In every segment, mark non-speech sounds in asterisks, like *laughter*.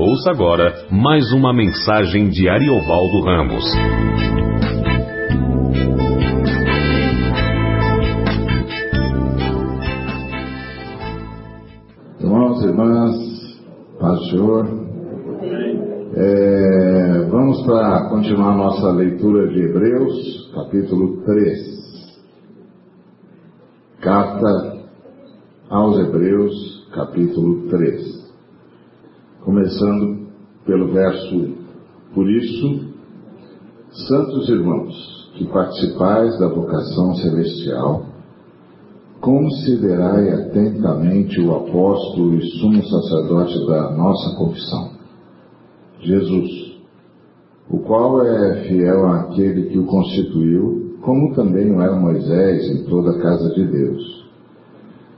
Ouça agora mais uma mensagem de Ariovaldo Ramos. Irmãos irmãs, paz do Senhor. É, vamos para continuar nossa leitura de Hebreus, capítulo 3. Carta aos Hebreus, capítulo 3 começando pelo verso 1. Por isso, santos irmãos, que participais da vocação celestial, considerai atentamente o apóstolo e sumo sacerdote da nossa confissão, Jesus, o qual é fiel àquele que o constituiu, como também o era Moisés em toda a casa de Deus.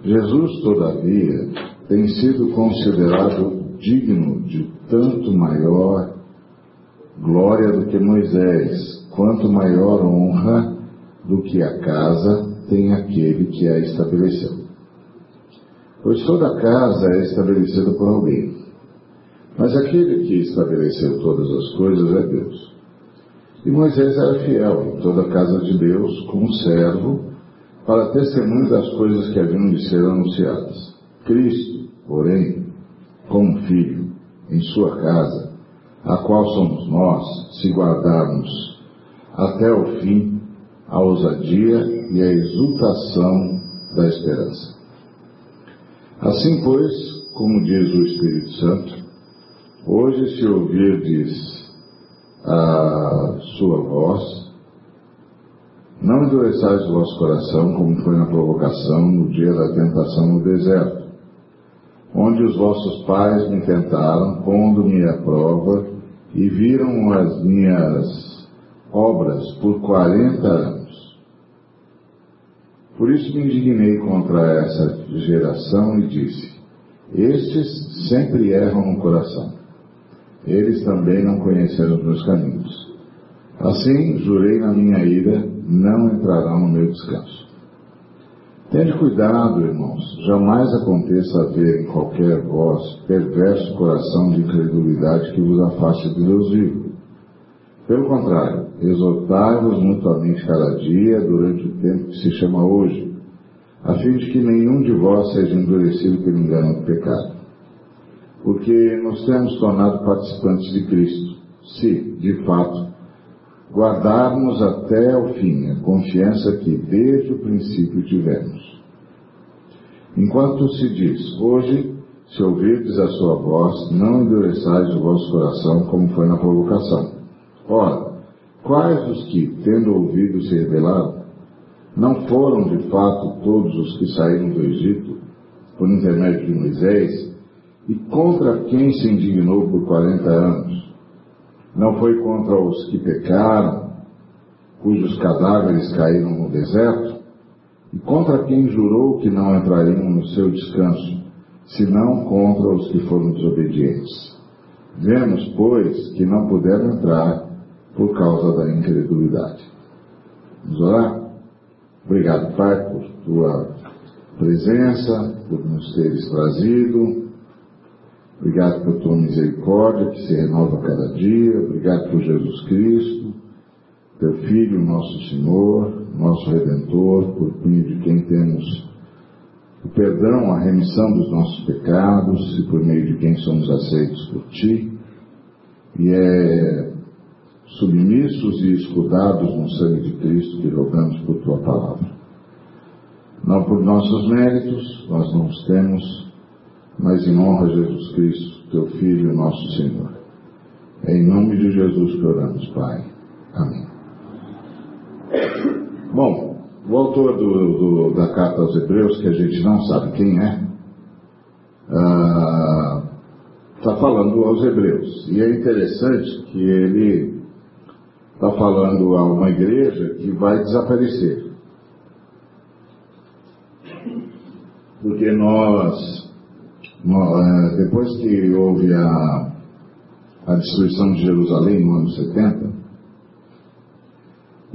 Jesus, todavia, tem sido considerado digno de tanto maior glória do que Moisés, quanto maior honra do que a casa tem aquele que a estabeleceu. Pois toda casa é estabelecida por alguém, mas aquele que estabeleceu todas as coisas é Deus. E Moisés era fiel em toda a casa de Deus, como servo, para testemunho das coisas que haviam de ser anunciadas. Cristo, porém, como filho em sua casa, a qual somos nós, se guardarmos até o fim a ousadia e a exultação da esperança. Assim, pois, como diz o Espírito Santo, hoje se ouvirdes a sua voz, não endureçais o vosso coração como foi na provocação no dia da tentação no deserto onde os vossos pais me tentaram, pondo-me à prova, e viram as minhas obras por quarenta anos. Por isso me indignei contra essa geração e disse: Estes sempre erram no coração. Eles também não conheceram os meus caminhos. Assim, jurei na minha ira, não entrarão no meu descanso. Tende cuidado, irmãos, jamais aconteça haver em qualquer voz perverso coração de incredulidade que vos afaste de Deus vivo. Pelo contrário, exortai-vos mutuamente cada dia durante o tempo que se chama hoje, a fim de que nenhum de vós seja endurecido pelo engano do pecado. Porque nos temos tornado participantes de Cristo, se, de fato, guardarmos até o fim a confiança que desde o princípio tivemos. Enquanto se diz, hoje, se ouvirdes a sua voz, não endureçais o vosso coração como foi na provocação. Ora, quais os que, tendo ouvido, se rebelaram? Não foram de fato todos os que saíram do Egito, por intermédio de Moisés, e contra quem se indignou por quarenta anos? Não foi contra os que pecaram, cujos cadáveres caíram no deserto, e contra quem jurou que não entrariam no seu descanso, senão contra os que foram desobedientes. Vemos, pois, que não puderam entrar por causa da incredulidade. Vamos orar? Obrigado, Pai, por tua presença, por nos teres trazido Obrigado por tua misericórdia que se renova a cada dia. Obrigado por Jesus Cristo, teu Filho, nosso Senhor, nosso Redentor, por meio de quem temos o perdão, a remissão dos nossos pecados e por meio de quem somos aceitos por ti. E é submissos e escudados no sangue de Cristo que rogamos por tua palavra. Não por nossos méritos, nós não os temos, mas em honra a Jesus Cristo, teu Filho, nosso Senhor. É em nome de Jesus que oramos, Pai. Amém. Bom, o autor do, do, da carta aos Hebreus, que a gente não sabe quem é, está ah, falando aos Hebreus. E é interessante que ele está falando a uma igreja que vai desaparecer. Porque nós é, depois que houve a, a destruição de Jerusalém no ano 70,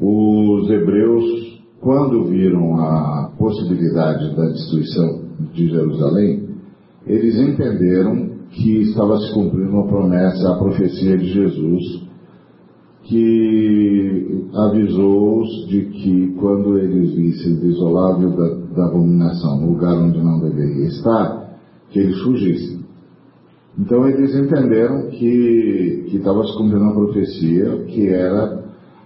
os hebreus, quando viram a possibilidade da destruição de Jerusalém, eles entenderam que estava se cumprindo uma promessa, a profecia de Jesus, que avisou-os de que quando eles vissem desolável da, da abominação, lugar onde não deveria estar, que eles fugissem. Então eles entenderam que estava se cumprindo uma profecia, que era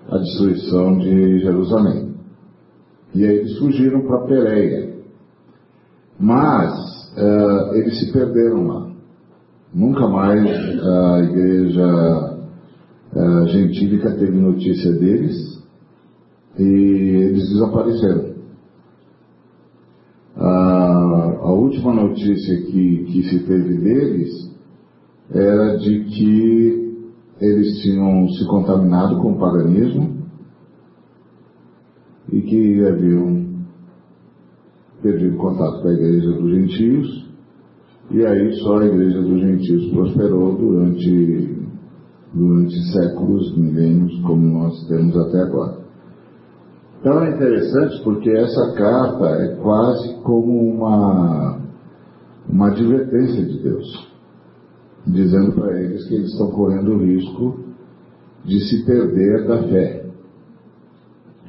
a destruição de Jerusalém. E aí eles fugiram para Pereia. Mas uh, eles se perderam lá. Nunca mais a igreja uh, gentílica teve notícia deles e eles desapareceram. Uh, a última notícia que, que se teve deles era de que eles tinham se contaminado com o paganismo e que haviam perdido contato com a igreja dos gentios, e aí só a igreja dos gentios prosperou durante, durante séculos, milênios, como nós temos até agora. Então é interessante porque essa carta é quase como uma, uma advertência de Deus dizendo para eles que eles estão correndo o risco de se perder da fé.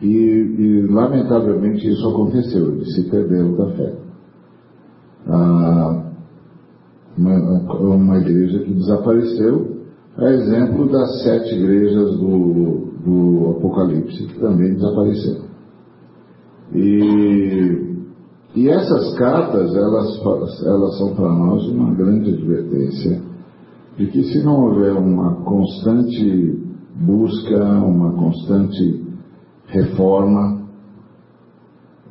E, e lamentavelmente isso aconteceu, eles se perderam da fé. Ah, uma, uma, igreja que desapareceu, é exemplo das sete igrejas do, do Apocalipse, que também desapareceram. E, e essas cartas, elas, elas são para nós uma grande advertência de que se não houver uma constante busca, uma constante reforma,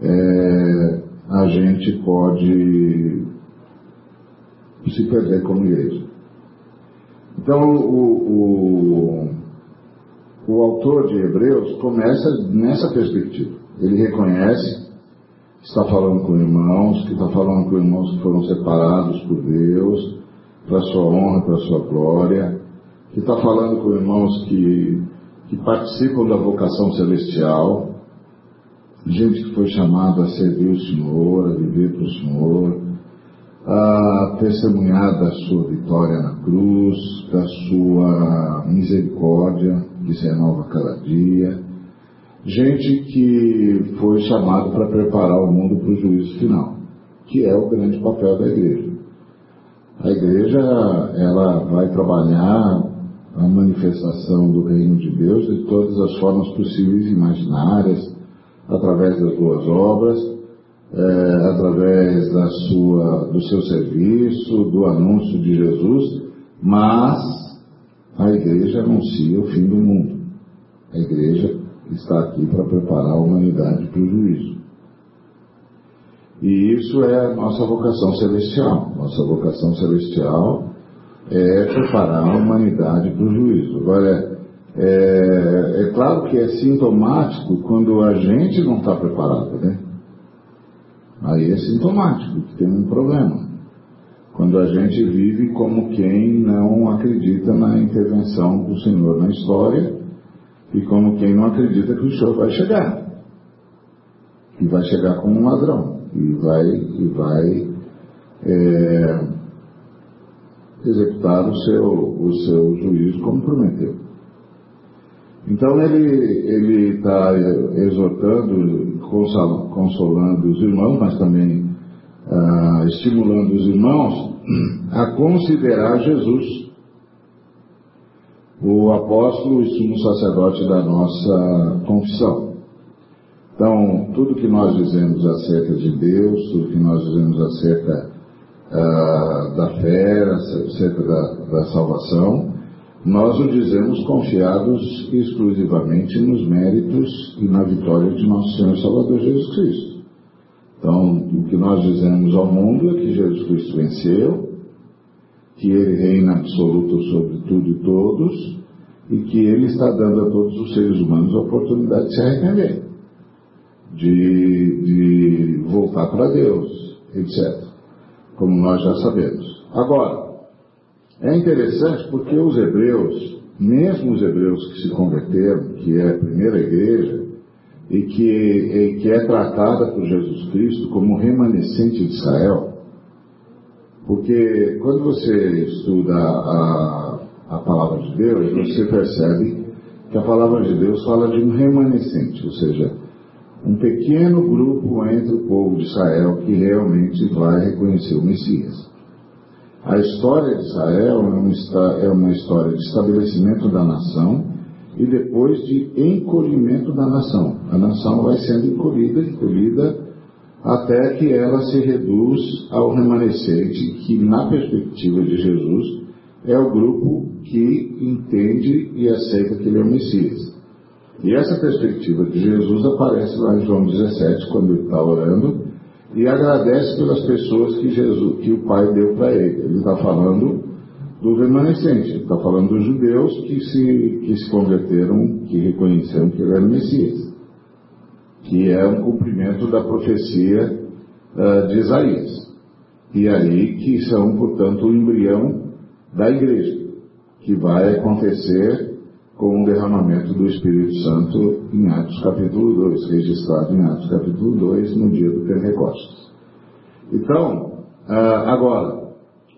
é, a gente pode se perder como igreja. Então, o, o, o autor de Hebreus começa nessa perspectiva. Ele reconhece que está falando com irmãos, que está falando com irmãos que foram separados por Deus, para sua honra, para sua glória, que está falando com irmãos que, que participam da vocação celestial, gente que foi chamada a servir o Senhor, a viver para o Senhor, a testemunhar da sua vitória na cruz, da sua misericórdia, que se renova cada dia. Gente que foi chamado para preparar o mundo para o juízo final, que é o grande papel da igreja. A igreja, ela vai trabalhar a manifestação do reino de Deus de todas as formas possíveis e imaginárias, através das boas obras, é, através da sua, do seu serviço, do anúncio de Jesus, mas a igreja anuncia o fim do mundo. A igreja está aqui para preparar a humanidade para o juízo. E isso é a nossa vocação celestial. Nossa vocação celestial é preparar a humanidade para o juízo. Agora, é, é claro que é sintomático quando a gente não está preparado, né? Aí é sintomático, que tem um problema. Quando a gente vive como quem não acredita na intervenção do Senhor na história e como quem não acredita que o Senhor vai chegar. E vai chegar como um ladrão e vai, e vai é, executar o seu, o seu juízo como prometeu. Então ele está exortando, consolando os irmãos, mas também ah, estimulando os irmãos a considerar Jesus o apóstolo e sumo sacerdote da nossa confissão. Então, tudo que nós dizemos acerca de Deus, tudo que nós dizemos acerca uh, da fé, acerca da, da salvação, nós o dizemos confiados exclusivamente nos méritos e na vitória de nosso Senhor Salvador Jesus Cristo. Então, o que nós dizemos ao mundo é que Jesus Cristo venceu, que Ele reina absoluto sobre tudo e todos, e que Ele está dando a todos os seres humanos a oportunidade de se arrepender de, de voltar para Deus, etc. Como nós já sabemos. Agora, é interessante porque os hebreus, mesmo os hebreus que se converteram, que é a primeira igreja, e que, e que é tratada por Jesus Cristo como remanescente de Israel, Porque quando você estuda a, a palavra de Deus, você percebe que a palavra de Deus fala de um remanescente, ou seja, um pequeno grupo entre o povo de Israel que realmente vai reconhecer o Messias. A história de Israel é uma história de estabelecimento da nação e depois de encolhimento da nação. A nação vai sendo encolhida, encolhida, até que ela se reduz ao remanescente, que na perspectiva de Jesus é o grupo que entende e aceita que ele é o Messias. E essa perspectiva de Jesus aparece lá em João 17, quando ele está orando, e agradece pelas pessoas que, Jesus, que o Pai deu para ele. Ele está falando do remanescente, está falando dos judeus que se, que se converteram, que reconheceram que ele era o Messias, que é um cumprimento da profecia uh, de Isaías. E aí que são, portanto, o embrião da igreja, que vai acontecer com o derramamento do Espírito Santo em Atos capítulo 2, registrado em Atos capítulo 2, no dia do Pentecostes. Então, ah, agora,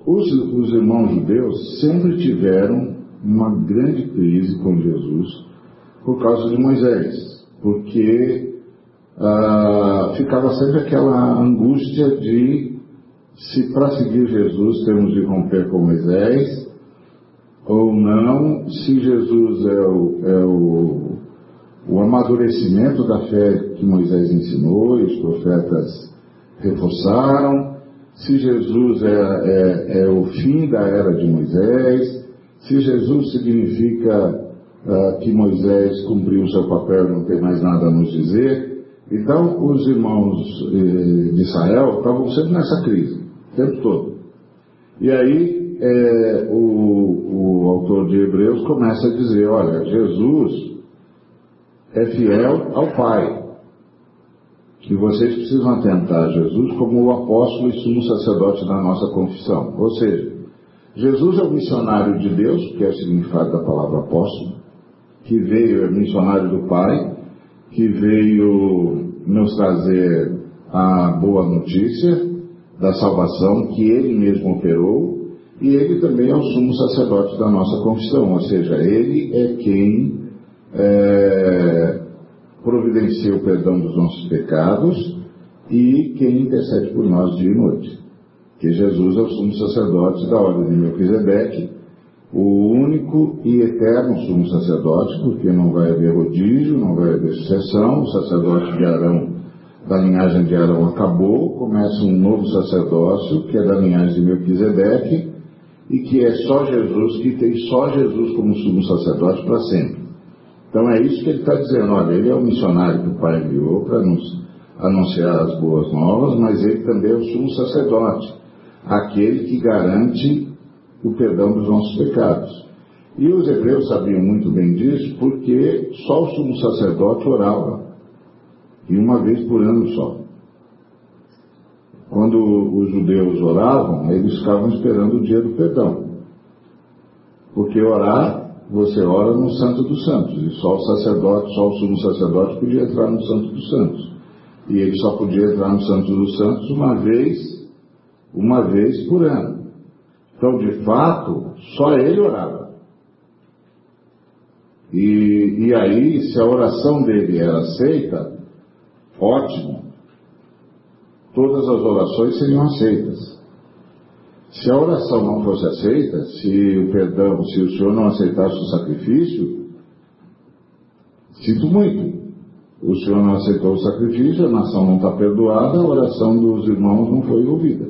os, os irmãos judeus sempre tiveram uma grande crise com Jesus por causa de Moisés, porque ah, ficava sempre aquela angústia de se para seguir Jesus temos de romper com Moisés ou não, se Jesus é o, é o, o amadurecimento da fé que Moisés ensinou e os profetas reforçaram, se Jesus é, é, é, o fim da era de Moisés, se Jesus significa uh, que Moisés cumpriu seu papel e não tem mais nada a nos dizer. Então, os irmãos eh, de Israel estavam sempre nessa crise, o tempo todo. E aí, é, o, o autor de Hebreus começa a dizer: olha, Jesus é fiel ao Pai. E vocês precisam atentar Jesus como o apóstolo e sumo sacerdote da nossa confissão. Ou seja, Jesus é o missionário de Deus, que é o significado da palavra apóstolo, que veio, é missionário do Pai, que veio nos trazer a boa notícia da salvação que ele mesmo operou e ele também é o sumo sacerdote da nossa confissão, ou seja, ele é quem é, providencia o perdão dos nossos pecados e quem intercede por nós dia e noite. Que Jesus é o sumo sacerdote da ordem de Melquisedeque, o único e eterno sumo sacerdote, porque não vai haver rodízio, não vai haver sucessão, o sacerdote de Arão, da linhagem de Arão acabou, começa um novo sacerdócio, que é da linhagem de Melquisedeque, e que é só Jesus, que tem só Jesus como sumo sacerdote para sempre. Então é isso que ele está dizendo. Olha, ele é o missionário que o Pai enviou para nos anunciar as boas novas, mas ele também é o sumo sacerdote, aquele que garante o perdão dos nossos pecados. E os hebreus sabiam muito bem disso porque só o sumo sacerdote orava, e uma vez por ano só. Quando os judeus oravam, eles ficavam esperando o dia do perdão. Porque orar, você ora no Santo dos Santos, e só o sacerdote, só o sumo sacerdote podia entrar no Santo dos Santos. E ele só podia entrar no Santo dos Santos uma vez, uma vez por ano. Então, de fato, só ele orava. E, e aí, se a oração dele era aceita, ótimo todas as orações seriam aceitas. Se a oração não fosse aceita, se o perdão, se o Senhor não aceitasse o sacrifício, sinto muito. O Senhor não aceitou o sacrifício, a nação não está perdoada, a oração dos irmãos não foi ouvida.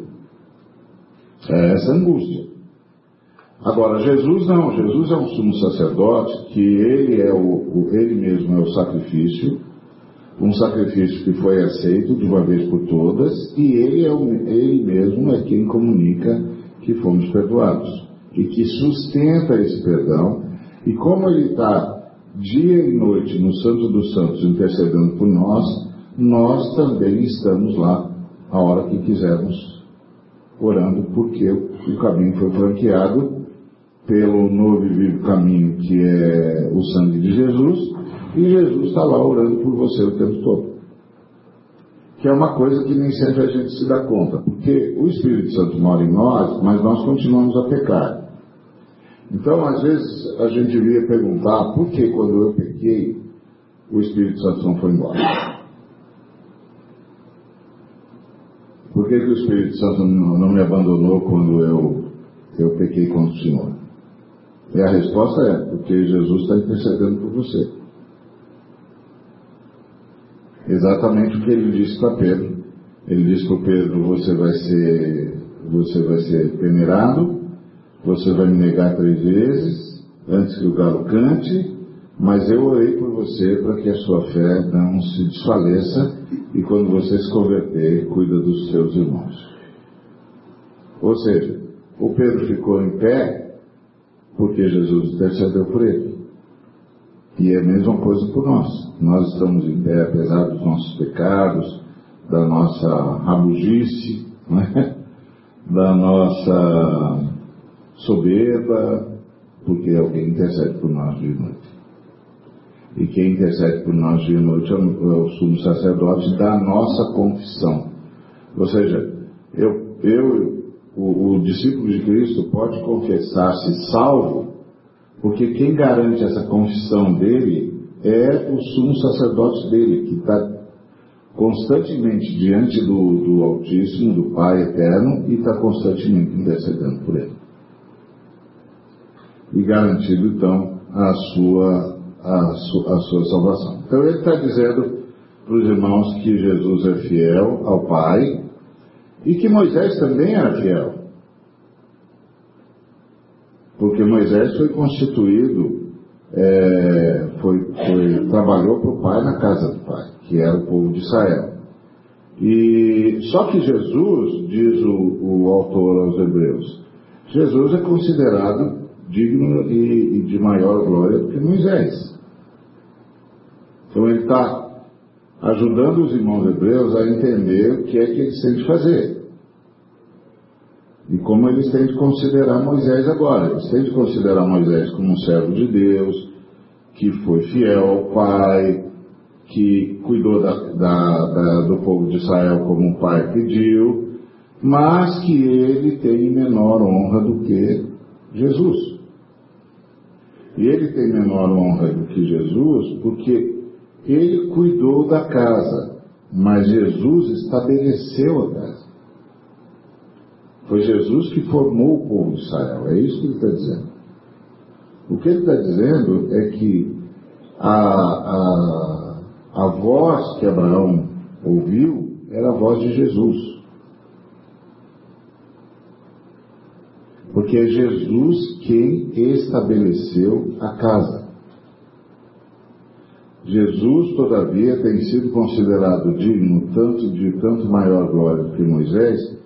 É essa angústia. Agora, Jesus não, Jesus é um sumo sacerdote, que ele é o, ele mesmo é o sacrifício, um sacrifício que foi aceito de uma vez por todas, e ele, é o, ele mesmo é quem comunica que fomos perdoados, e que sustenta esse perdão, e como ele está dia e noite no Santo dos Santos intercedendo por nós, nós também estamos lá a hora que quisermos, orando, porque o caminho foi franqueado pelo novo e vivo caminho que é o sangue de Jesus, e Jesus está lá orando por você o tempo todo. Que é uma coisa que nem sempre a gente se dá conta, porque o Espírito Santo mora em nós, mas nós continuamos a pecar. Então, às vezes, a gente devia perguntar por que quando eu pequei, o Espírito Santo não foi embora. Por que, que o Espírito Santo não me abandonou quando eu, eu pequei contra o Senhor? E a resposta é, porque Jesus está intercedendo por você. Exatamente o que ele disse para Pedro. Ele disse para Pedro, você vai ser, você vai ser peneirado, você vai me negar três vezes, antes que o galo cante, mas eu orei por você para que a sua fé não se desfaleça e quando você se converter, cuida dos seus irmãos. Ou seja, o Pedro ficou em pé porque Jesus intercedeu por ele. E é a mesma coisa por nós. Nós estamos em pé apesar dos nossos pecados, da nossa rabugice, *laughs* né? da nossa soberba, porque alguém intercede por nós de noite. E quem intercede por nós de noite é o sumo sacerdote da nossa confissão. Ou seja, eu, eu o, o discípulo de Cristo pode confessar-se salvo, porque quem garante essa confissão dele é o sumo sacerdote dele, que está constantemente diante do, do Altíssimo, do Pai Eterno, e está constantemente intercedendo por ele. E garantido, então, a sua, a, su, a sua salvação. Então, ele está dizendo para os irmãos que Jesus é fiel ao Pai e que Moisés também era fiel. Porque Moisés foi constituído, é, foi, foi, trabalhou para o Pai na casa do Pai, que era o povo de Israel. E só que Jesus, diz o, o autor aos Hebreus, Jesus é considerado digno e, e de maior glória do que Moisés. Então ele está ajudando os irmãos hebreus a entender o que é que eles têm de fazer. E como eles têm de considerar Moisés agora. Eles têm de considerar Moisés como um servo de Deus, que foi fiel ao Pai, que cuidou da, da, da, do povo de Israel como o Pai pediu, mas que ele tem menor honra do que Jesus. E ele tem menor honra do que Jesus porque ele cuidou da casa, mas Jesus estabeleceu a casa. Foi Jesus que formou o povo de Israel, é isso que ele está dizendo. O que ele está dizendo é que a, a, a voz que Abraão ouviu era a voz de Jesus. Porque é Jesus quem estabeleceu a casa. Jesus, todavia, tem sido considerado digno tanto de tanto maior glória do que Moisés,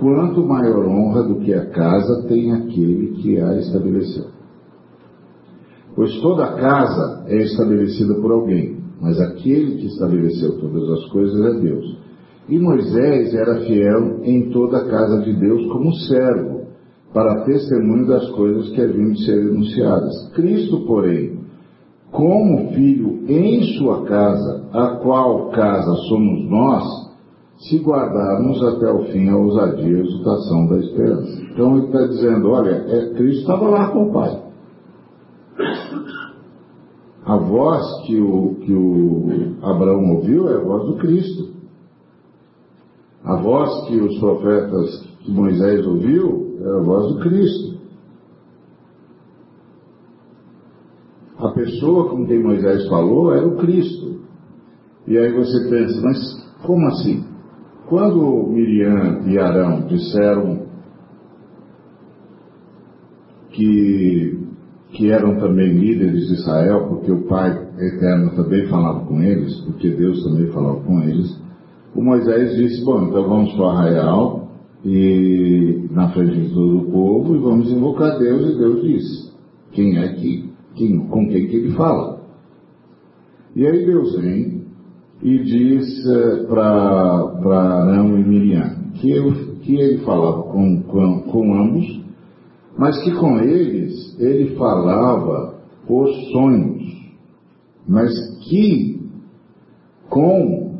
quanto maior honra do que a casa tem aquele que a estabeleceu. Pois toda casa é estabelecida por alguém, mas aquele que estabeleceu todas as coisas é Deus. E Moisés era fiel em toda a casa de Deus como servo para testemunho das coisas que haviam de ser anunciadas. Cristo, porém, como filho em sua casa, a qual casa somos nós, se guardarmos até o fim a ousadia e a exultação da esperança. Então ele está dizendo, olha, é, Cristo estava lá com o Pai. A voz que o, que o Abraão ouviu é a voz do Cristo. A voz que os profetas que Moisés ouviu era a voz do Cristo. A pessoa com quem Moisés falou era o Cristo. E aí você pensa, mas como assim? Quando Miriam e Arão disseram que, que eram também líderes de Israel, porque o Pai Eterno também falava com eles, porque Deus também falava com eles, o Moisés disse, bom, então vamos para o arraial, e na frente de todo o povo e vamos invocar Deus e Deus diz quem é que, quem, com quem que ele fala. E aí Deus vem e diz uh, para Arão e Miriam que, eu, que ele falava com, com, com ambos, mas que com eles ele falava por sonhos, mas que com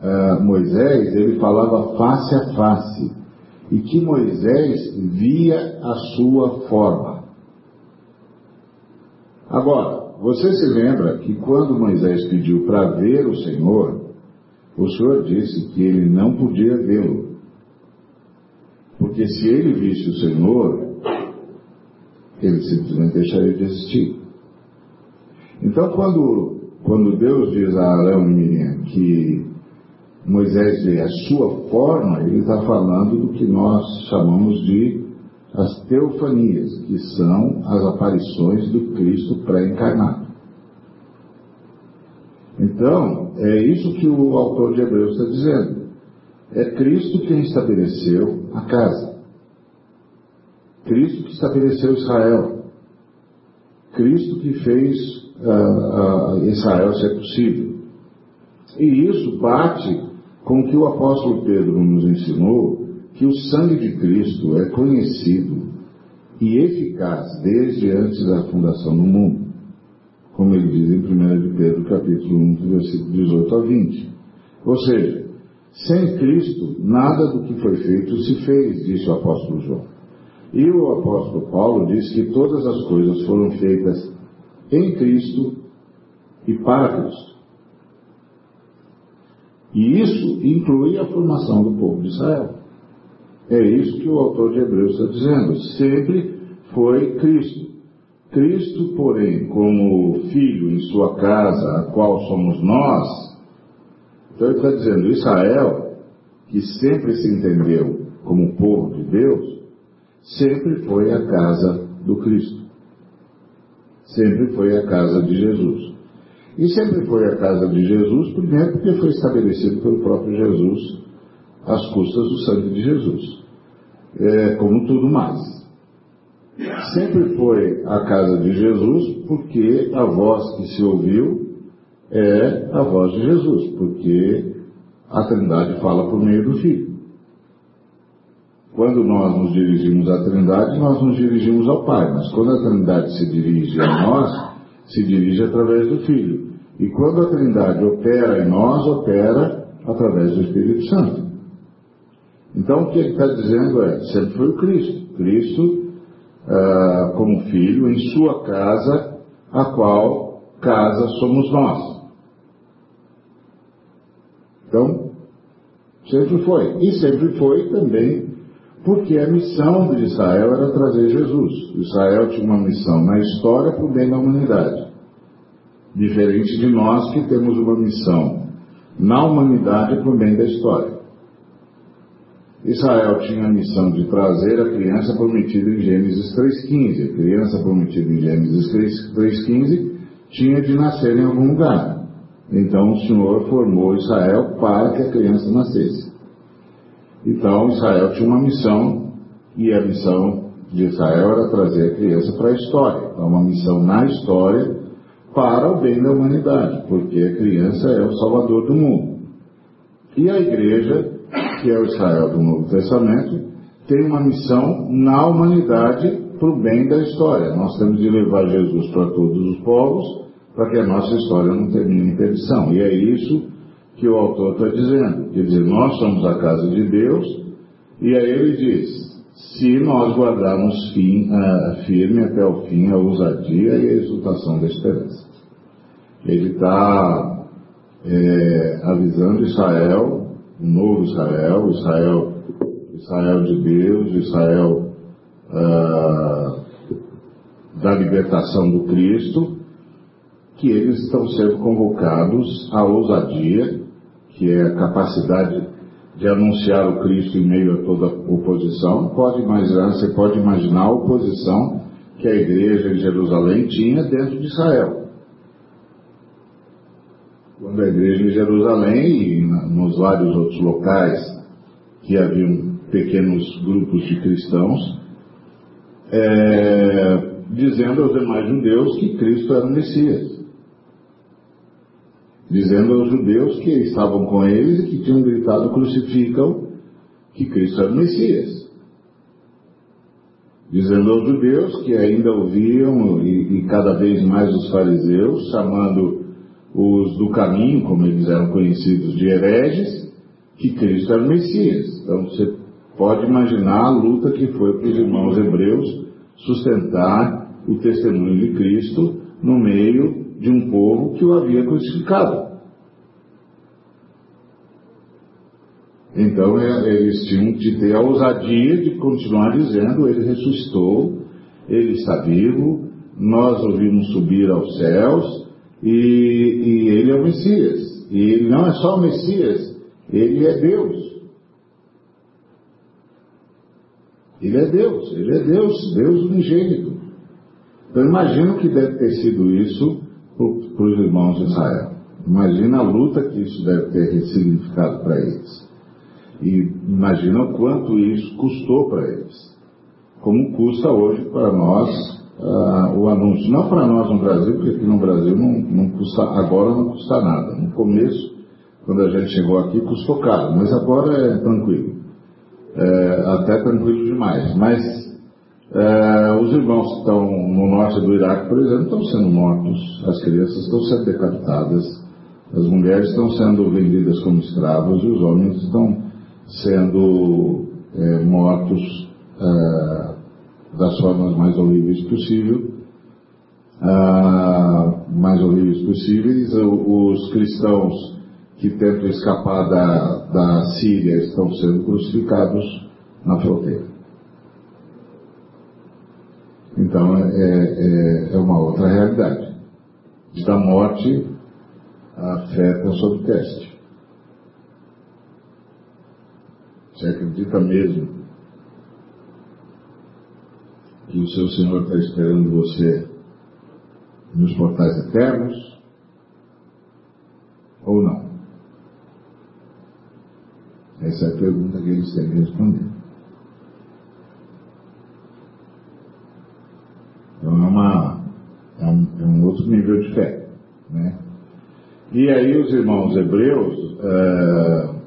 uh, Moisés, ele falava face a face, e que Moisés via a sua forma. Agora, você se lembra que quando Moisés pediu para ver o Senhor, o Senhor disse que ele não podia vê-lo. Porque se ele visse o Senhor, ele simplesmente deixaria de existir. Então, quando, quando Deus diz a Arão e Miriam que Moisés vê a sua forma, ele está falando do que nós chamamos de as teofanias, que são as aparições do Cristo pré-encarnado. Então, é isso que o autor de Hebreus está dizendo. É Cristo quem estabeleceu a casa. Cristo que estabeleceu Israel. Cristo que fez uh, uh, Israel ser possível. E isso bate com o que o apóstolo Pedro nos ensinou, que o sangue de Cristo é conhecido e eficaz desde antes da fundação do mundo, como ele diz em 1 de Pedro, capítulo 1, versículo 18 a 20. Ou seja, sem Cristo, nada do que foi feito se fez, disse o apóstolo João. E o apóstolo Paulo diz que todas as coisas foram feitas em Cristo e para Cristo. E isso inclui a formação do povo de Israel. É isso que o autor de Hebreus está dizendo. Sempre foi Cristo. Cristo, porém, como filho em sua casa, a qual somos nós, então ele está dizendo, Israel, que sempre se entendeu como povo de Deus, sempre foi a casa do Cristo. Sempre foi a casa de Jesus. E sempre foi a casa de Jesus, primeiro porque foi estabelecido pelo próprio Jesus às custas do sangue de Jesus. É, como tudo mais. Sempre foi a casa de Jesus porque a voz que se ouviu é a voz de Jesus, porque a Trindade fala por meio do Filho. Quando nós nos dirigimos à Trindade, nós nos dirigimos ao Pai, mas quando a Trindade se dirige a nós, se dirige através do Filho. E quando a Trindade opera em nós, opera através do Espírito Santo. Então o que ele está dizendo é, sempre foi o Cristo. Cristo, ah, como filho, em sua casa, a qual casa somos nós. Então, sempre foi. E sempre foi também porque a missão de Israel era trazer Jesus. Israel tinha uma missão na história para o bem da humanidade. Diferente de nós que temos uma missão na humanidade para o bem da história. Israel tinha a missão de trazer a criança prometida em Gênesis 3,15. A criança prometida em Gênesis 3,15 tinha de nascer em algum lugar. Então o Senhor formou Israel para que a criança nascesse. Então Israel tinha uma missão, e a missão de Israel era trazer a criança para a história. Então, uma missão na história para o bem da humanidade, porque a criança é o salvador do mundo. E a igreja, que é o Israel do Novo Testamento, tem uma missão na humanidade para o bem da história. Nós temos de levar Jesus para todos os povos, para que a nossa história não termine em perdição. E é isso que o autor está dizendo. Quer dizer, nós somos a casa de Deus, e aí ele diz, se nós guardarmos fim, uh, firme até o fim a ousadia e a exultação da esperança. Ele está é, avisando Israel, o novo Israel, Israel, Israel de Deus, Israel uh, da libertação do Cristo, que eles estão sendo convocados à ousadia, que é a capacidade de anunciar o Cristo em meio a toda oposição. Pode imaginar, você pode imaginar a oposição que a igreja em Jerusalém tinha dentro de Israel. Quando a igreja em Jerusalém nos vários outros locais que haviam pequenos grupos de cristãos, é, dizendo aos demais judeus que Cristo era o Messias dizendo aos judeus que estavam com eles e que tinham gritado crucificam que Cristo era o Messias. Dizendo aos judeus que ainda ouviam e, e cada vez mais os fariseus chamando os do caminho, como eles eram conhecidos de hereges, que Cristo era o Messias. Então você pode imaginar a luta que foi para os irmãos hebreus sustentar o testemunho de Cristo no meio de um povo que o havia crucificado. Então é, eles tinham de ter a ousadia de continuar dizendo: Ele ressuscitou, Ele está vivo, nós o vimos subir aos céus e, e Ele é o Messias. E Ele não é só o Messias, Ele é Deus. Ele é Deus, Ele é Deus, Deus unigênito. Então imagina o que deve ter sido isso para os irmãos de Israel. Imagina a luta que isso deve ter significado para eles. E imagina o quanto isso custou para eles. Como custa hoje para nós uh, o anúncio. Não para nós no Brasil, porque aqui no Brasil não, não custa, agora não custa nada. No começo, quando a gente chegou aqui, custou caro, mas agora é tranquilo. É, até tranquilo demais. Mas é, os irmãos que estão no norte do Iraque, por exemplo, estão sendo mortos, as crianças estão sendo decapitadas, as mulheres estão sendo vendidas como escravos e os homens estão sendo é, mortos é, das formas mais horríveis possível, ah, mais horríveis possíveis. Os cristãos que tentam escapar da, da Síria estão sendo crucificados na fronteira. Então é, é, é uma outra realidade. Da morte afeta sobre o teste. Você acredita mesmo que o seu Senhor está esperando você nos portais eternos? Ou não? Essa é a pergunta que eles têm que responder. Então é, uma, é, um, é um outro nível de fé. Né? E aí os irmãos hebreus. É,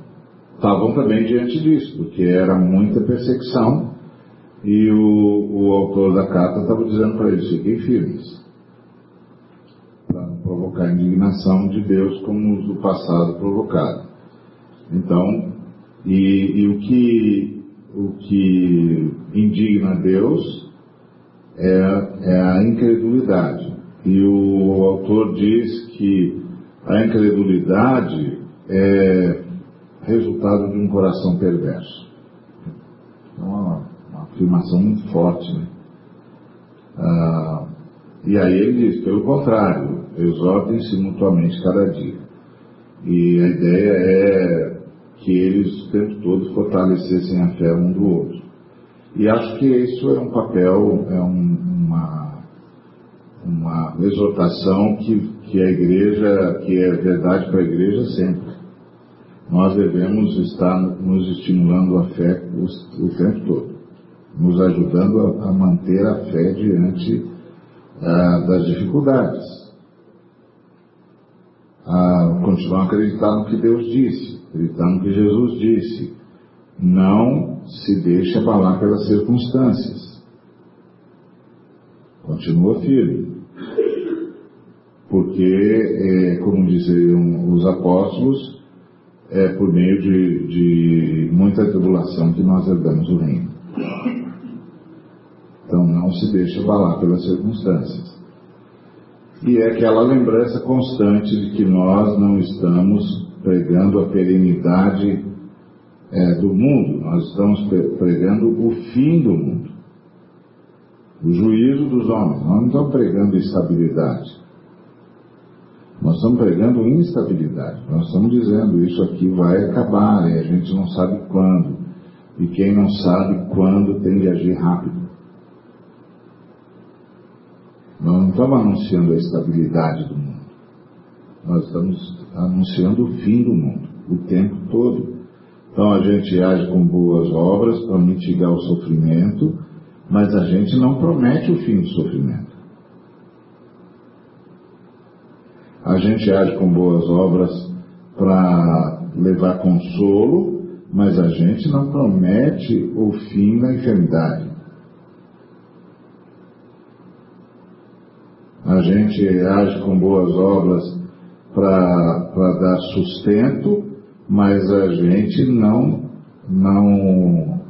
estavam também diante disso, porque era muita perseguição e o, o autor da carta estava dizendo para eles, fiquem firmes, para não provocar a indignação de Deus como os do passado provocaram. Então, e, e o, que, o que indigna Deus é, é a incredulidade. E o autor diz que a incredulidade é resultado de um coração perverso. Uma afirmação muito forte. Né? Ah, e aí ele diz, pelo contrário, exortem-se mutuamente cada dia. E a ideia é que eles o tempo todo fortalecessem a fé um do outro. E acho que isso é um papel, é um, uma, uma exortação que, que a igreja, que é verdade para a igreja sempre nós devemos estar nos estimulando a fé o, o tempo todo, nos ajudando a, a manter a fé diante ah, das dificuldades, a continuar acreditando no que Deus disse, acreditando no que Jesus disse. Não se deixe abalar pelas circunstâncias. Continua firme. Porque, é, como diziam os apóstolos, é por meio de, de muita tribulação que nós herdamos o reino. Então não se deixe abalar pelas circunstâncias. E é aquela lembrança constante de que nós não estamos pregando a perenidade é, do mundo, nós estamos pregando o fim do mundo, o juízo dos homens, nós não estamos pregando estabilidade. Nós estamos pregando instabilidade. Nós estamos dizendo isso aqui vai acabar e a gente não sabe quando. E quem não sabe quando tem de agir rápido. Nós não estamos anunciando a estabilidade do mundo. Nós estamos anunciando o fim do mundo, o tempo todo. Então a gente age com boas obras para mitigar o sofrimento, mas a gente não promete o fim do sofrimento. a gente age com boas obras para levar consolo, mas a gente não promete o fim da enfermidade. A gente age com boas obras para dar sustento, mas a gente não, não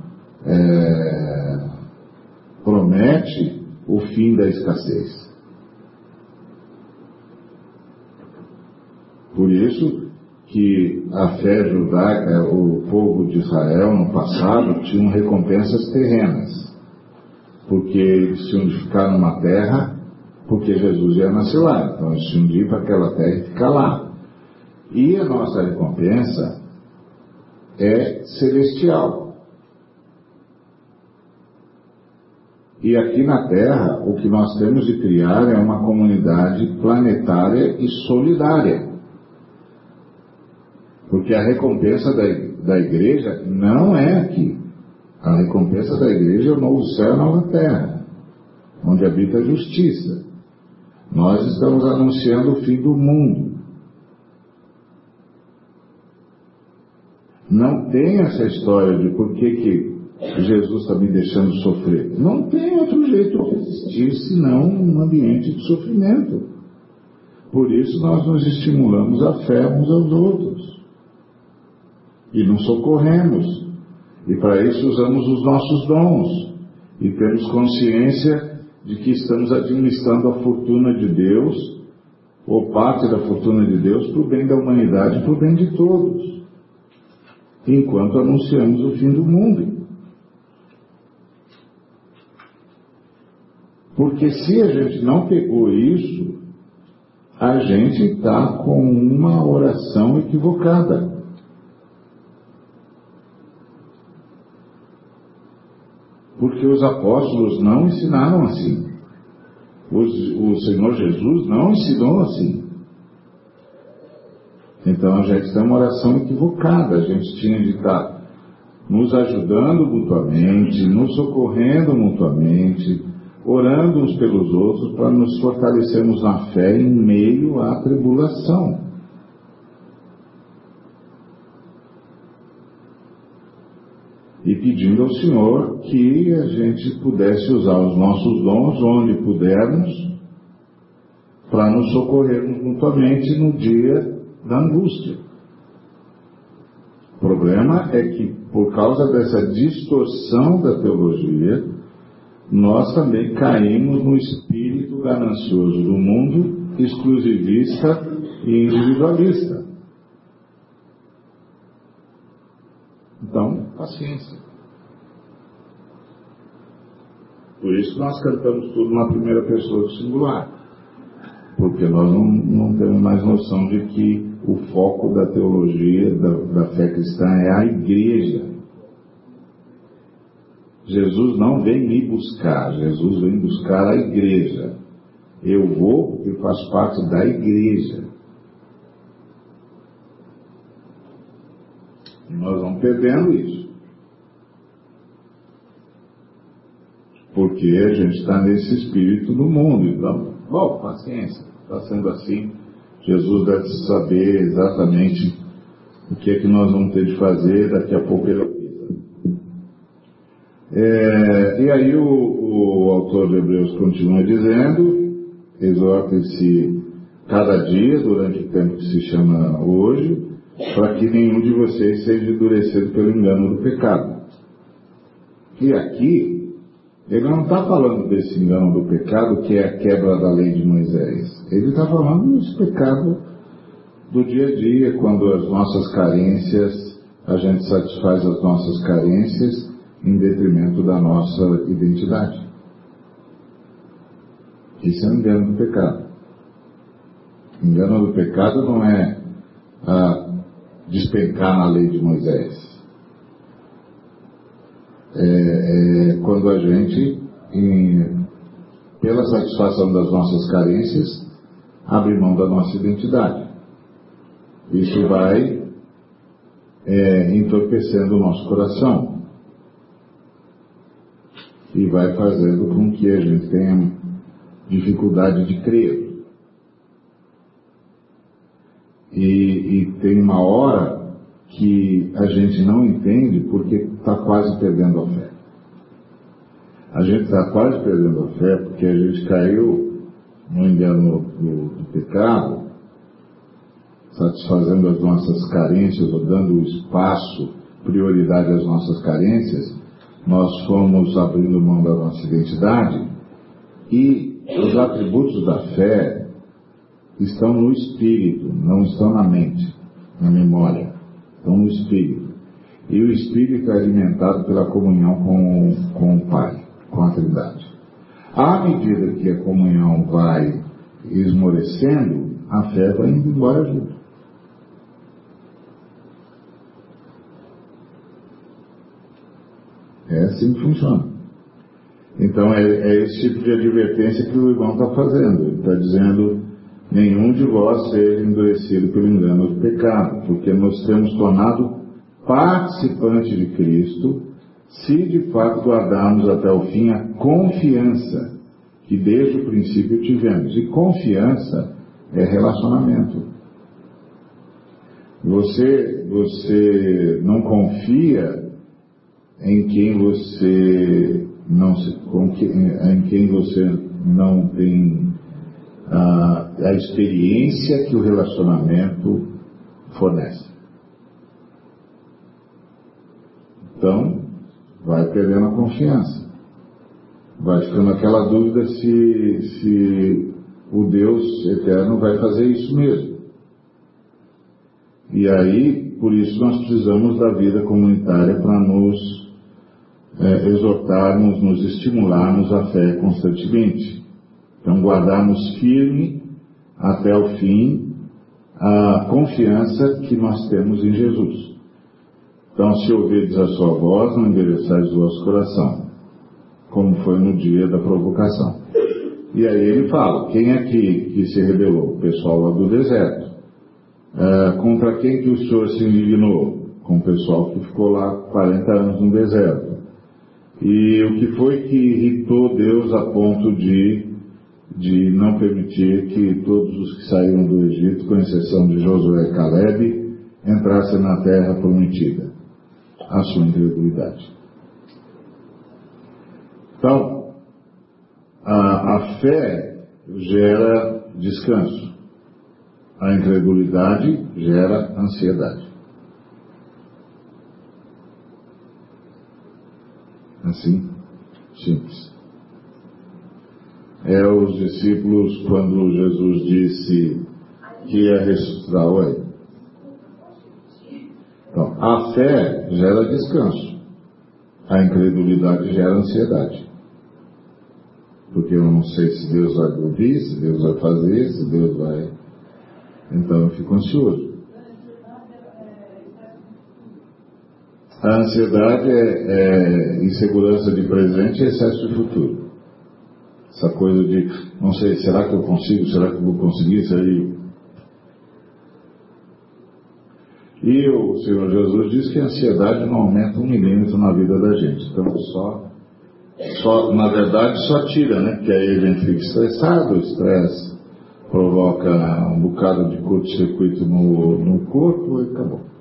é, promete o fim da escassez. Por isso que a fé judaica, o povo de Israel no passado, tinham recompensas terrenas. Porque eles tinham de ficar numa terra, porque Jesus ia nascer lá. Então eles tinham de ir para aquela terra e ficar lá. E a nossa recompensa é celestial. E aqui na Terra, o que nós temos de criar é uma comunidade planetária e solidária. Porque a recompensa da, da igreja não é aqui. A recompensa da igreja é o novo céu e a nova terra, onde habita a justiça. Nós estamos anunciando o fim do mundo. Não tem essa história de por que, que Jesus está me deixando sofrer. Não tem outro jeito de existir senão um ambiente de sofrimento. Por isso nós nos estimulamos a fé uns aos outros. E nos socorremos. E para isso usamos os nossos dons. E temos consciência de que estamos administrando a fortuna de Deus, ou parte da fortuna de Deus, para o bem da humanidade e para o bem de todos. Enquanto anunciamos o fim do mundo. Porque se a gente não pegou isso, a gente está com uma oração equivocada. Porque os apóstolos não ensinaram assim. o Senhor Jesus não ensinou assim. Então a gente tem uma oração equivocada. A gente tinha de estar nos ajudando mutuamente, nos socorrendo mutuamente, orando uns pelos outros para nos fortalecermos na fé em meio à tribulação. E pedindo ao Senhor que a gente pudesse usar os nossos dons onde pudermos para nos socorrermos mutuamente no dia da angústia. O problema é que, por causa dessa distorção da teologia, nós também caímos no espírito ganancioso do mundo, exclusivista e individualista. Então, paciência. Por isso nós cantamos tudo na primeira pessoa do singular. Porque nós não, não temos mais noção de que o foco da teologia, da, da fé cristã, é a igreja Jesus não vem me buscar, Jesus vem buscar a igreja. Eu vou porque faço parte da igreja. E nós vamos perdendo isso. Porque a gente está nesse espírito do mundo. Então, bom, paciência, está sendo assim. Jesus deve saber exatamente o que é que nós vamos ter de fazer, daqui a pouco ele é, e aí o, o, autor de Hebreus continua dizendo, exorte-se cada dia, durante o tempo que se chama hoje, para que nenhum de vocês seja endurecido pelo engano do pecado. E aqui, ele não está falando desse engano do pecado, que é a quebra da lei de Moisés. Ele está falando desse pecado do dia a dia, quando as nossas carências, a gente satisfaz as nossas carências em detrimento da nossa identidade. Isso é um engano do pecado. engano do pecado não é ah, despencar na lei de Moisés. É, é quando a gente, em, pela satisfação das nossas carências, abre mão da nossa identidade. Isso vai é, entorpecendo o nosso coração e vai fazendo com que a gente tenha dificuldade de crer. E, e tem uma hora que a gente não entende porque está quase perdendo a fé. A gente está quase perdendo a fé porque a gente caiu no engano do, do pecado satisfazendo as nossas carências ou dando espaço, prioridade às nossas carências, nós fomos abrindo mão da nossa identidade e os atributos da fé estão no espírito, não estão na mente, na memória, estão no espírito. E o espírito é alimentado pela comunhão com, com o Pai, com a Trindade. À medida que a comunhão vai esmorecendo, a fé vai indo embora junto. É assim que funciona. Então é, é esse tipo de advertência que o irmão está fazendo. Ele está dizendo, nenhum de vós seja endurecido pelo engano do pecado, porque nos temos tornado participante de Cristo, se de fato guardarmos até o fim a confiança que desde o princípio tivemos. E confiança é relacionamento. Você, você não confia em quem você não se, em quem você não tem a, experiência que o relacionamento fornece. Então, vai perdendo a confiança. Vai ficando aquela dúvida se, se o Deus eterno vai fazer isso mesmo. E aí, por isso, nós precisamos da vida comunitária para nos é, exortarmos, nos estimularmos à fé constantemente. Então, guardarmos firme até o fim a confiança que nós temos em Jesus. Então, se ouvirdes a sua voz, não endereçais o vosso coração, como foi no dia da provocação. E aí ele fala, quem é que, que se rebelou? O pessoal lá do deserto. É, contra quem que o Senhor se indignou? Com o pessoal que ficou lá 40 anos no deserto. E o que foi que irritou Deus a ponto de, de não permitir que todos os que saíram do Egito, com exceção de Josué e Caleb, entrassem na terra prometida? A sua incredulidade. Então, a, a fé gera descanso. A incredulidade gera ansiedade. Assim, simples. É os discípulos, quando Jesus disse que ia ressuscitar, oi. Então, a fé gera descanso. A incredulidade gera ansiedade. Porque eu não sei se Deus vai ouvir, se Deus vai fazer, se Deus vai. Então eu fico ansioso. A ansiedade é, é insegurança de presente e excesso de futuro. Essa coisa de, não sei, será que eu consigo, será que eu vou conseguir, isso aí. E o Senhor Jesus diz que a ansiedade não aumenta um milímetro na vida da gente. Então só, só na verdade só tira, né? Porque aí a gente fica estressado, o estresse provoca um bocado de curto-circuito no, no corpo e acabou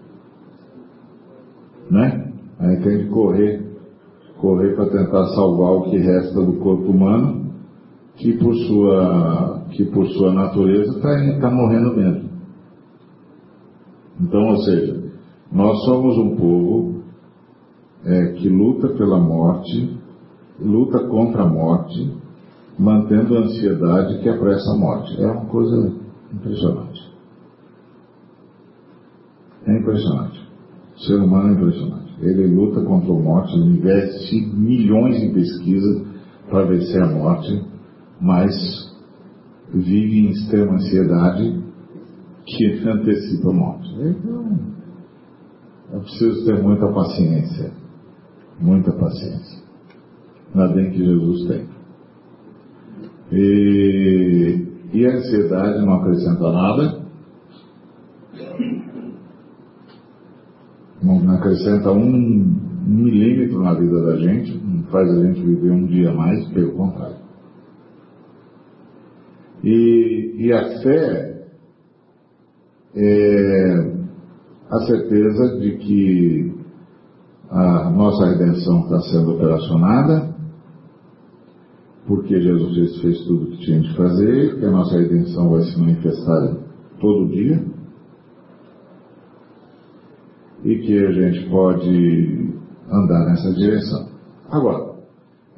né? Aí tem que correr, correr para tentar salvar o que resta do corpo humano, que por sua, que por sua natureza está tá morrendo mesmo. Então, ou seja, nós somos um povo é, que luta pela morte, luta contra a morte, mantendo a ansiedade que apressa a morte. É uma coisa impressionante. É impressionante. O ser humano é impressionante. Ele luta contra a morte, ele investe milhões em pesquisa para vencer a morte, mas vive em extrema ansiedade que antecipa a morte. Então, é preciso ter muita paciência. Muita paciência. Ainda bem que Jesus tem. E, e a ansiedade não acrescenta nada, não acrescenta um milímetro na vida da gente, não faz a gente viver um dia mais, pelo contrário. E, e a fé é a certeza de que a nossa redenção está sendo operacionada, porque Jesus fez tudo o que tinha de fazer, que a nossa redenção vai se manifestar todo dia, e que a gente pode andar nessa direção. Agora,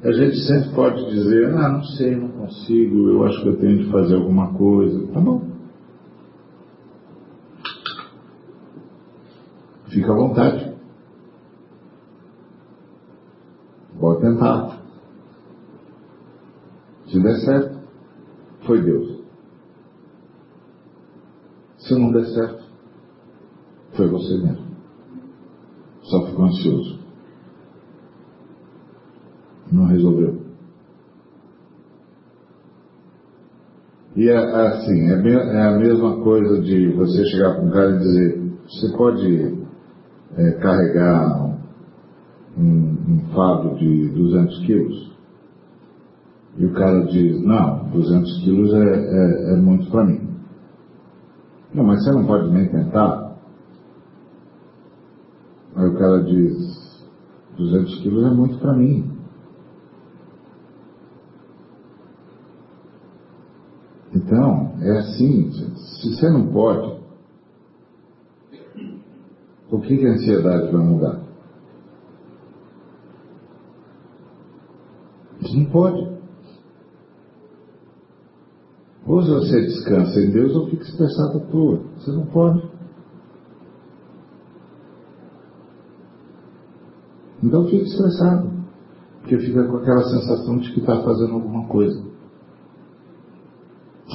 a gente sempre pode dizer, ah, não sei, não consigo, eu acho que eu tenho de fazer alguma coisa. Tá bom. Fica à vontade. Pode tentar. Se der certo, foi Deus. Se não der certo, foi você mesmo. Só ficou ansioso. Não resolveu. E é assim, é, é a mesma coisa de você chegar para um cara e dizer, você pode é, carregar um, um fardo de 200 quilos? E o cara diz, não, 200 quilos é, é, é muito para mim. Não, mas você não pode nem tentar? Aí o cara diz, 200 quilos é muito para mim. Então, é assim, se você não pode, por que, que a ansiedade vai mudar? Você não pode. Ou você descansa em Deus ou fica estressado à toa. Você não pode. Então fica estressado. Porque fica com aquela sensação de que está fazendo alguma coisa.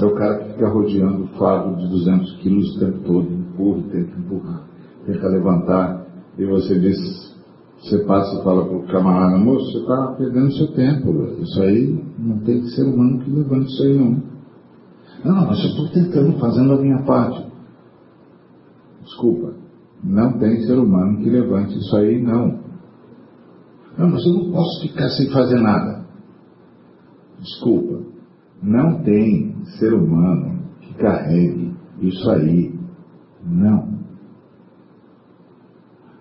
É o cara que fica rodeando o fardo de 200 quilos o tempo todo, empurra, tenta empurrar, tenta levantar, e você diz, você passa e fala para o camarada, moço, você está perdendo seu tempo, isso aí não tem ser humano que levante isso aí não. Não, mas eu estou tentando, fazendo a minha parte. Desculpa, não tem ser humano que levante isso aí não. Não, mas eu não posso ficar sem fazer nada. Desculpa, não tem ser humano que carregue isso aí. Não.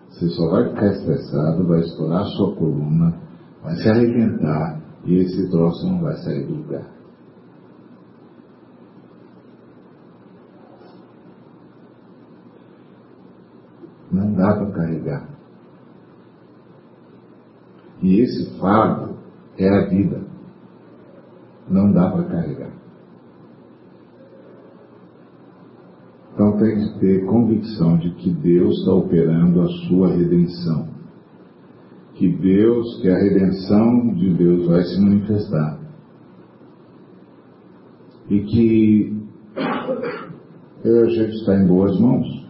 Você só vai ficar estressado, vai estourar a sua coluna, vai se arrebentar e esse troço não vai sair do lugar. Não dá para carregar. E esse fardo é a vida. Não dá para carregar. Então tem que ter convicção de que Deus está operando a sua redenção. Que Deus, que a redenção de Deus vai se manifestar. E que a gente está em boas mãos.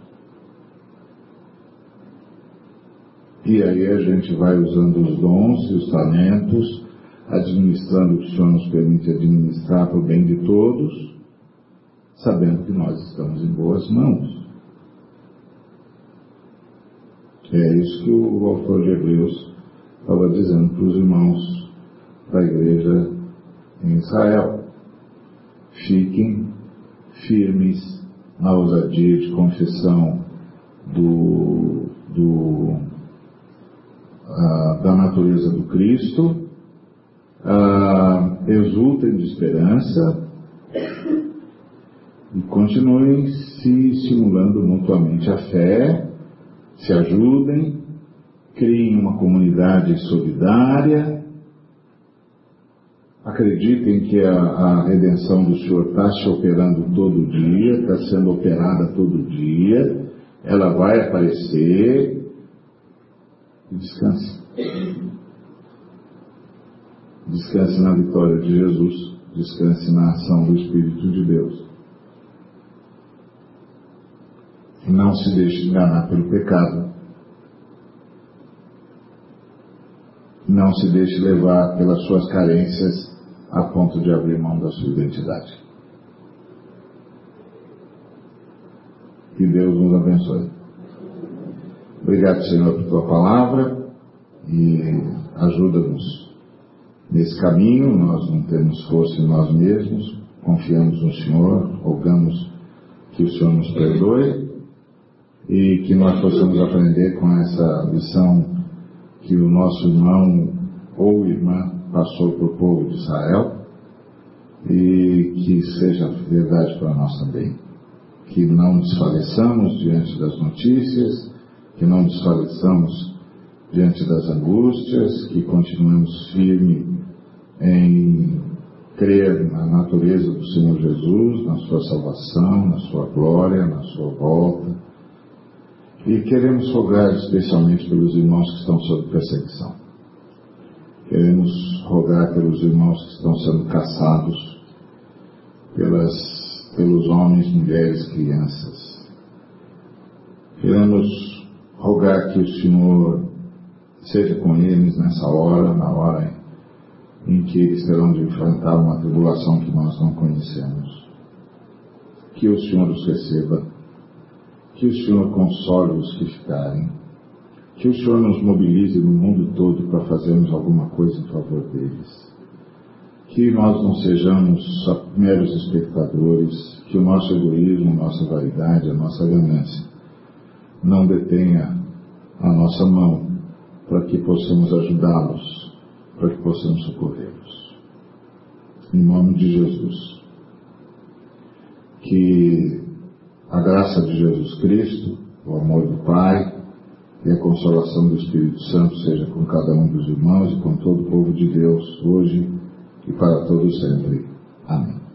E aí a gente vai usando os dons e os talentos, administrando o que o Senhor nos permite administrar para o bem de todos, sabendo que nós estamos em boas mãos. É isso que o autor de Hebreus estava dizendo para os irmãos da igreja em Israel. Fiquem firmes na ousadia de confissão do, do ah, da natureza do Cristo, exultem de esperança e continuem se estimulando mutuamente a fé, se ajudem, criem uma comunidade solidária, acreditem que a, a redenção do Senhor está se operando todo dia, está sendo operada todo dia, ela vai aparecer, e. Descanse na vitória de Jesus, descanse na ação do Espírito de Deus. Não se deixe enganar pelo pecado. Não se deixe levar pelas suas carências a ponto de abrir mão da sua identidade. Que Deus nos abençoe. Obrigado, Senhor, por tua palavra e ajuda-nos nesse caminho. Nós não temos força em nós mesmos, confiamos no Senhor, rogamos que o Senhor nos perdoe e que nós possamos aprender com essa lição que o nosso irmão ou irmã passou para o povo de Israel e que seja verdade para nós também. Que não desfaleçamos diante das notícias, que não desfaleçamos diante das angústias, que continuemos firme em crer na natureza do Senhor Jesus, na sua salvação, na sua glória, na sua volta. E queremos rogar especialmente pelos irmãos que estão sob perseguição. Queremos rogar pelos irmãos que estão sendo caçados pelas, pelos homens, mulheres, crianças. Queremos rogar que o Senhor seja com eles nessa hora, na hora em que eles terão de enfrentar uma tribulação que nós não conhecemos. Que o Senhor os receba, que o Senhor console os que ficarem, que o Senhor nos mobilize no mundo todo para fazermos alguma coisa em favor deles. Que nós não sejamos só meros espectadores, que o nosso egoísmo, a nossa vaidade, a nossa ganância não detenha a nossa mão para que possamos ajudá-los, para que possamos socorrê-los. Em nome de Jesus. Que a graça de Jesus Cristo, o amor do Pai e a consolação do Espírito Santo seja com cada um dos irmãos e com todo o povo de Deus, hoje e para todos sempre. Amém.